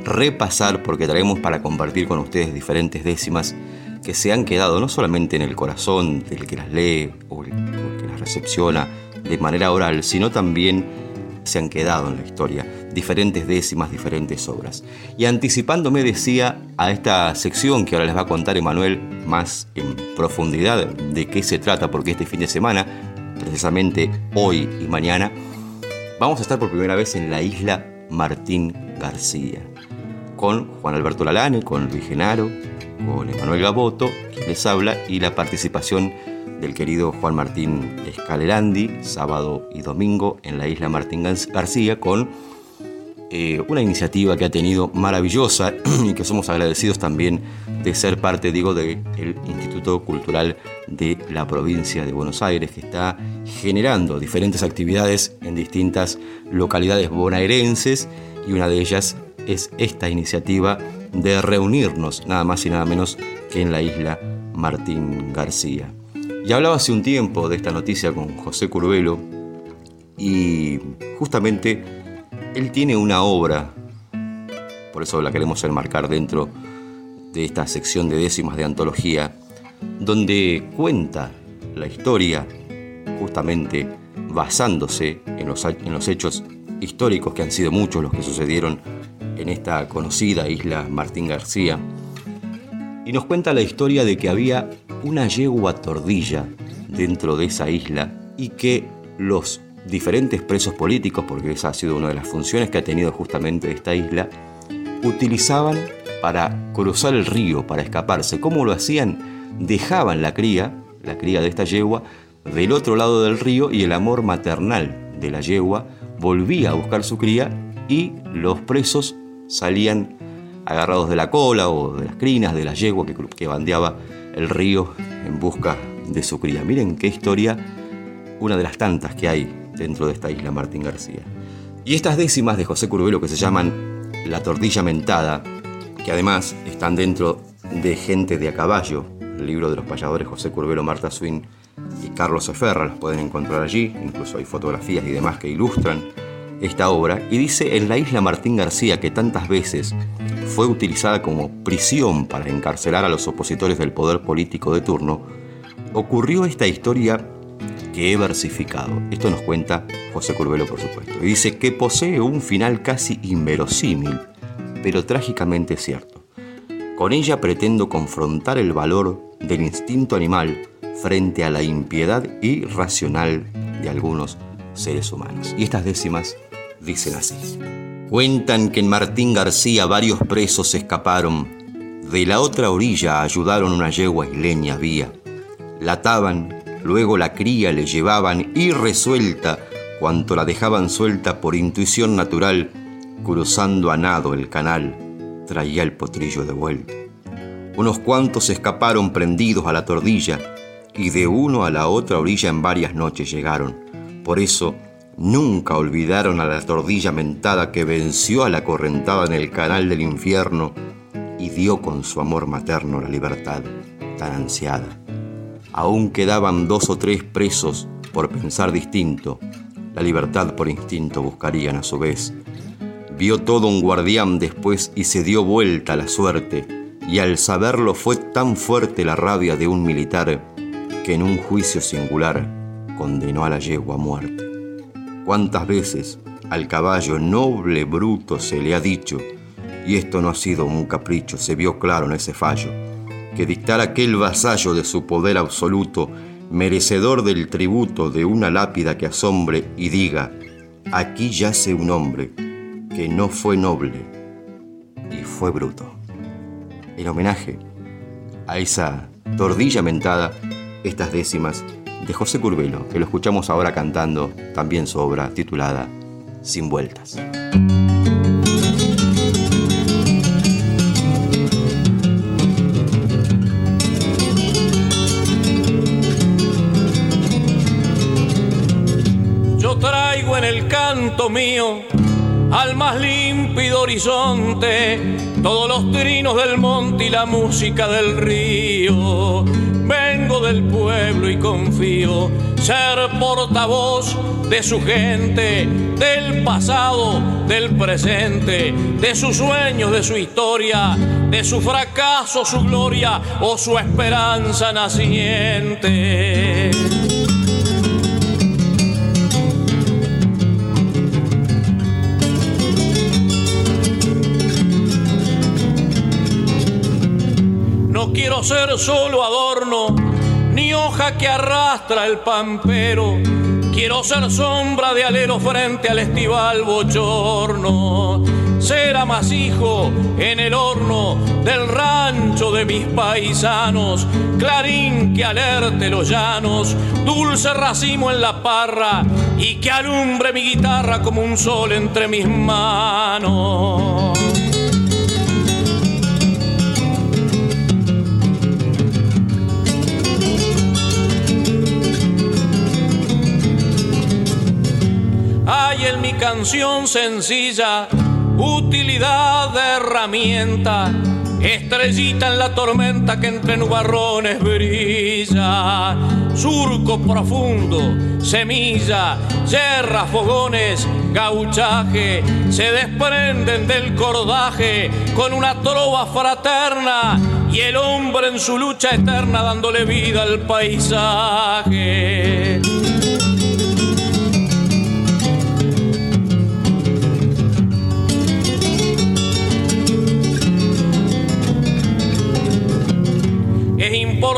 Speaker 4: repasar porque traemos para compartir con ustedes diferentes décimas que se han quedado no solamente en el corazón del que las lee o el, que las recepciona de manera oral, sino también se han quedado en la historia, diferentes décimas, diferentes obras. Y anticipándome decía a esta sección que ahora les va a contar Emanuel más en profundidad de qué se trata, porque este fin de semana precisamente hoy y mañana, vamos a estar por primera vez en la isla Martín García, con Juan Alberto Lalane, con Luis Genaro, con Emanuel Gaboto, quien les habla, y la participación del querido Juan Martín Escalerandi, sábado y domingo en la isla Martín García, con eh, una iniciativa que ha tenido maravillosa y que somos agradecidos también de ser parte, digo, del Instituto Cultural de la provincia de Buenos Aires, que está generando diferentes actividades en distintas localidades bonaerenses y una de ellas es esta iniciativa de reunirnos nada más y nada menos que en la isla Martín García. Y hablaba hace un tiempo de esta noticia con José Curvelo y justamente él tiene una obra, por eso la queremos enmarcar dentro de esta sección de décimas de antología, donde cuenta la historia justamente basándose en los, en los hechos históricos que han sido muchos los que sucedieron en esta conocida isla Martín García, y nos cuenta la historia de que había una yegua tordilla dentro de esa isla y que los diferentes presos políticos, porque esa ha sido una de las funciones que ha tenido justamente esta isla, utilizaban para cruzar el río, para escaparse. ¿Cómo lo hacían? Dejaban la cría, la cría de esta yegua, del otro lado del río y el amor maternal de la yegua volvía a buscar su cría y los presos salían agarrados de la cola o de las crinas de la yegua que, que bandeaba el río en busca de su cría. Miren qué historia, una de las tantas que hay dentro de esta isla Martín García. Y estas décimas de José Curvelo que se llaman La Tordilla Mentada, que además están dentro de Gente de a Caballo, el libro de los payadores José Curvelo, Marta Swin y Carlos Eferra, las pueden encontrar allí, incluso hay fotografías y demás que ilustran esta obra, y dice en la isla Martín García que tantas veces fue utilizada como prisión para encarcelar a los opositores del poder político de turno, ocurrió esta historia que he versificado. Esto nos cuenta José Curvelo, por supuesto. Y dice que posee un final casi inverosímil, pero trágicamente cierto. Con ella pretendo confrontar el valor del instinto animal frente a la impiedad irracional de algunos seres humanos. Y estas décimas dicen así. Cuentan que en Martín García varios presos escaparon. De la otra orilla ayudaron una yegua isleña vía. La ataban, luego la cría le llevaban y resuelta, cuanto la dejaban suelta por intuición natural, cruzando a nado el canal, traía el potrillo de vuelta. Unos cuantos escaparon prendidos a la tordilla y de uno a la otra orilla en varias noches llegaron. Por eso, Nunca olvidaron a la tordilla mentada que venció a la correntada en el canal del infierno y dio con su amor materno la libertad tan ansiada. Aún quedaban dos o tres presos por pensar distinto, la libertad por instinto buscarían a su vez. Vio todo un guardián después y se dio vuelta a la suerte, y al saberlo fue tan fuerte la rabia de un militar que en un juicio singular condenó a la yegua a muerte. ¿Cuántas veces al caballo noble bruto se le ha dicho, y esto no ha sido un capricho, se vio claro en ese fallo, que dictar aquel vasallo de su poder absoluto, merecedor del tributo de una lápida que asombre y diga, aquí yace un hombre que no fue noble y fue bruto. En homenaje a esa tordilla mentada, estas décimas de José Curvelo, que lo escuchamos ahora cantando también su obra titulada Sin Vueltas.
Speaker 11: Yo traigo en el canto mío al más límpido horizonte todos los trinos del monte y la música del río Vengo del pueblo y confío ser portavoz de su gente, del pasado, del presente, de sus sueños, de su historia, de su fracaso, su gloria o su esperanza naciente. Quiero ser solo adorno, ni
Speaker 15: hoja que arrastra el pampero. Quiero ser sombra de alero frente al estival bochorno. Ser amasijo en el horno del rancho de mis paisanos. Clarín que alerte los llanos. Dulce racimo en la parra y que alumbre mi guitarra como un sol entre mis manos. Hay en mi canción sencilla utilidad de herramienta, estrellita en la tormenta que entre nubarrones brilla, surco profundo, semilla, yerra, fogones, gauchaje, se desprenden del cordaje con una trova fraterna y el hombre en su lucha eterna dándole vida al paisaje.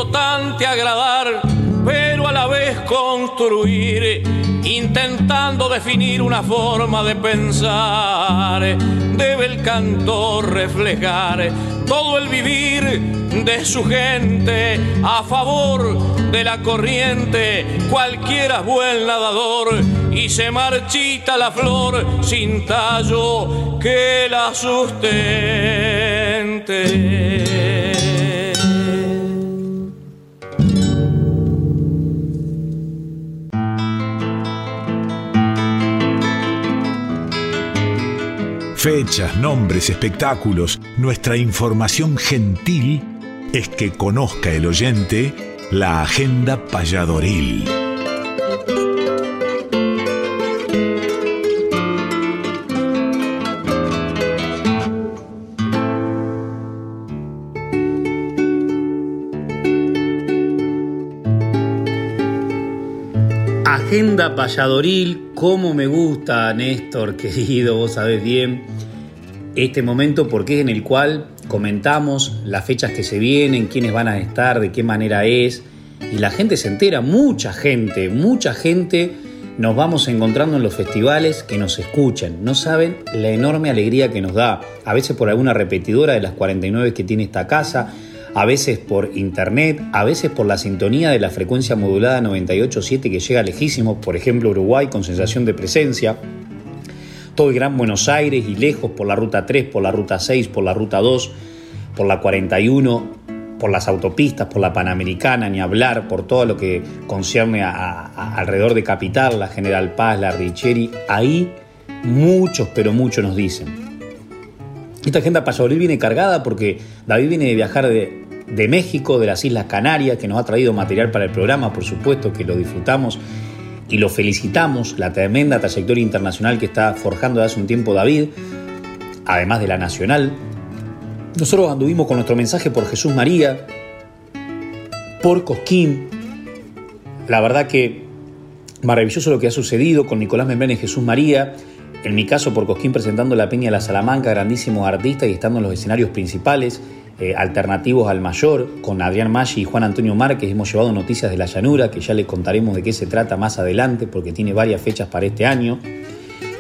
Speaker 15: Importante agradar, pero a la vez construir, intentando definir una forma de pensar. Debe el cantor reflejar todo el vivir de su gente a favor de la corriente. Cualquiera es buen nadador y se marchita la flor sin tallo que la sustente.
Speaker 1: Fechas, nombres, espectáculos, nuestra información gentil es que conozca el oyente la agenda payadoril.
Speaker 3: Agenda payadoril, cómo me gusta, Néstor, querido, vos sabés bien, este momento porque es en el cual comentamos las fechas que se vienen, quiénes van a estar, de qué manera es, y la gente se entera, mucha gente, mucha gente. Nos vamos encontrando en los festivales que nos escuchan, no saben la enorme alegría que nos da, a veces por alguna repetidora de las 49 que tiene esta casa, a veces por internet, a veces por la sintonía de la frecuencia modulada 98.7 que llega lejísimo, por ejemplo Uruguay con sensación de presencia, todo el Gran Buenos Aires y lejos por la ruta 3, por la ruta 6, por la ruta 2, por la 41, por las autopistas, por la Panamericana, ni hablar, por todo lo que concierne a, alrededor de Capital, la General Paz, la Richeri, ahí muchos, pero muchos nos dicen. Esta agenda payadoril viene cargada porque David viene de viajar de, de México, de las Islas Canarias, que nos ha traído material para el programa, por supuesto que lo disfrutamos y lo felicitamos, la tremenda trayectoria internacional que está forjando hace un tiempo David, además de la nacional. Nosotros anduvimos con nuestro mensaje por Jesús María, por Cosquín. La verdad que maravilloso lo que ha sucedido con Nicolás Membrana y Jesús María. En mi caso, por Cosquín presentando la Peña de la Salamanca, grandísimos artistas y estando en los escenarios principales. Eh, alternativos al mayor, con Adrián Maggi y Juan Antonio Márquez hemos llevado noticias de la llanura, que ya les contaremos de qué se trata más adelante, porque tiene varias fechas para este año.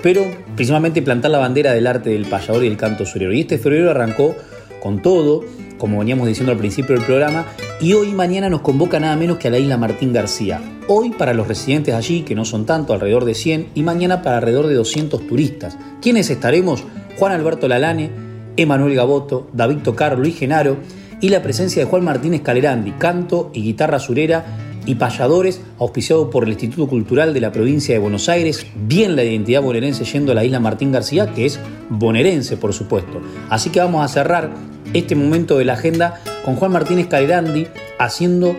Speaker 3: Pero principalmente plantar la bandera del arte del payador y el canto surero. Y este febrero arrancó con todo, como veníamos diciendo al principio del programa, y hoy mañana nos convoca nada menos que a la isla Martín García. Hoy para los residentes allí, que no son tanto, alrededor de 100, y mañana para alrededor de 200 turistas. ¿Quiénes estaremos? Juan Alberto Lalane, Emanuel Gaboto, David Tocar, Luis Genaro y la presencia de Juan Martínez Calerandi, canto y guitarra surera y payadores, auspiciado por el Instituto Cultural de la provincia de Buenos Aires, bien la identidad bonaerense yendo a la isla Martín García, que es bonaerense, por supuesto. Así que vamos a cerrar este momento de la agenda con Juan Martínez Calerandi haciendo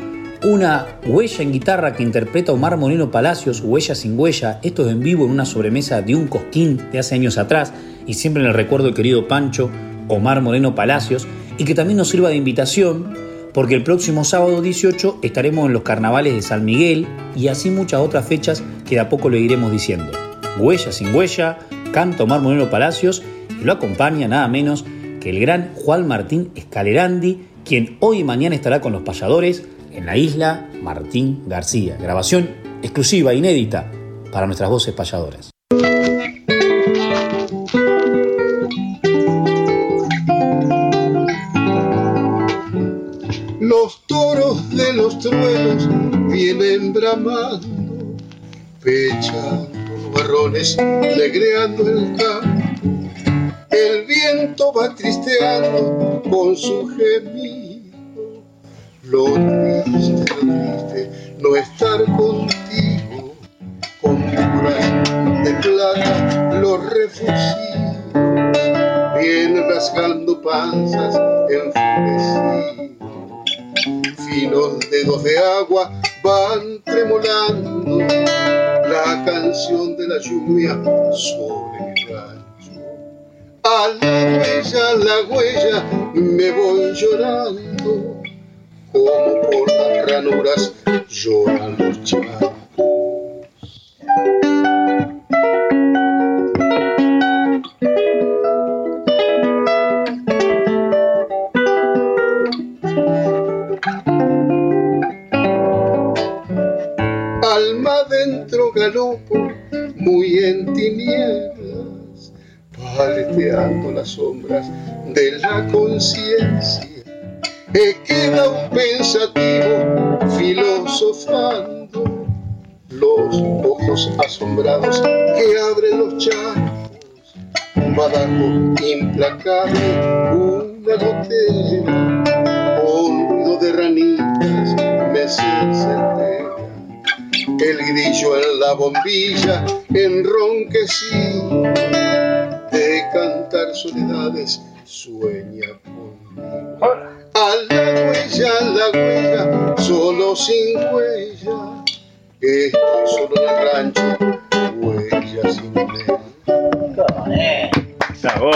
Speaker 3: una huella en guitarra que interpreta Omar Moreno Palacios, Huella sin Huella. Esto es en vivo en una sobremesa de un cosquín de hace años atrás y siempre en el recuerdo del querido Pancho Omar Moreno Palacios y que también nos sirva de invitación porque el próximo sábado 18 estaremos en los carnavales de San Miguel y así muchas otras fechas que de a poco lo iremos diciendo. Huella sin huella, canta Omar Moreno Palacios y lo acompaña nada menos que el gran Juan Martín Escalerandi, quien hoy y mañana estará con los payadores en la isla Martín García. Grabación exclusiva, inédita, para nuestras voces payadoras.
Speaker 16: Los toros de los truenos vienen bramando, pechando los barrones, negreando el campo. El viento va tristeando con su gemido. Lo triste, lo triste, no estar contigo. Con curas de plata los refugio vienen rasgando panzas enfurecidos finos dedos de agua van tremolando la canción de la lluvia sobre mi rancho. A la huella, la huella me voy llorando, como por las ranuras lloran los alma dentro galopo, muy en tinieblas, paleteando las sombras de la conciencia. He quedado pensativo, filosofando, los ojos asombrados que abren los charcos, un badajo implacable, una gotera, con ruido de ranitas me encendera el grillo en la bombilla enronquecido de cantar soledades sueña conmigo. A la huella, a la huella, solo sin huella, estoy solo en el rancho, huella sin huella.
Speaker 14: Sabó.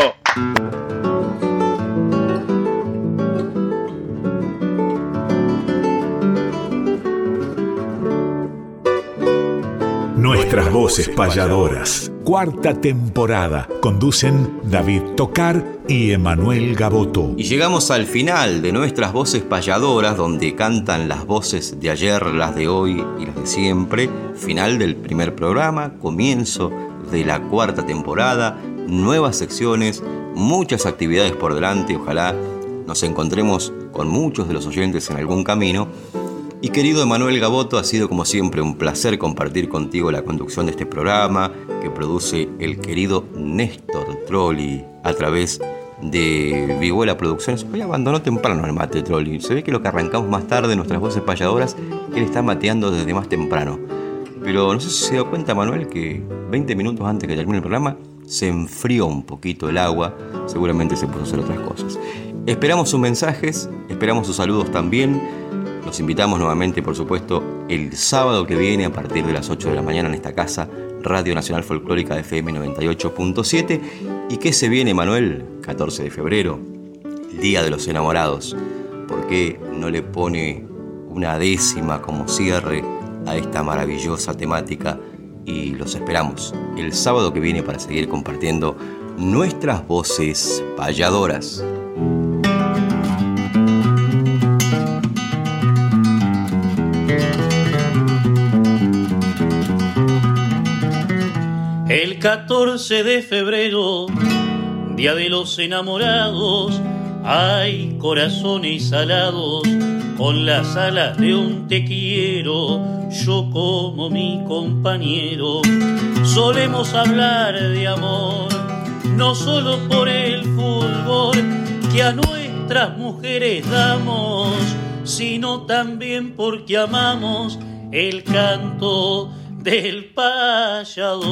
Speaker 1: Nuestras voces payadoras. Cuarta temporada. Conducen David Tocar y Emanuel Gaboto.
Speaker 4: Y llegamos al final de nuestras voces payadoras, donde cantan las voces de ayer, las de hoy y las de siempre. Final del primer programa, comienzo de la cuarta temporada, nuevas secciones, muchas actividades por delante. Ojalá nos encontremos con muchos de los oyentes en algún camino. Y querido Emanuel Gaboto, ha sido como siempre un placer compartir contigo la conducción de este programa que produce el querido Néstor Trolli a través de Vihuela Producciones. Hoy abandonó temprano el mate Trolli. Se ve que lo que arrancamos más tarde, nuestras voces payadoras, él está mateando desde más temprano. Pero no sé si se dio cuenta, Manuel, que 20 minutos antes que termine el programa se enfrió un poquito el agua. Seguramente se puso a hacer otras cosas. Esperamos sus mensajes, esperamos sus saludos también. Los invitamos nuevamente, por supuesto, el sábado que viene a partir de las 8 de la mañana en esta casa, Radio Nacional Folclórica FM 98.7. ¿Y qué se viene, Manuel? 14 de febrero, Día de los Enamorados. ¿Por qué no le pone una décima como cierre a esta maravillosa temática? Y los esperamos el sábado que viene para seguir compartiendo nuestras voces payadoras.
Speaker 11: El 14 de febrero, día de los enamorados, hay corazones salados con las alas de un te quiero, yo como mi compañero. Solemos hablar de amor, no solo por el fulgor que a nuestras mujeres damos, sino también porque amamos el canto del payador.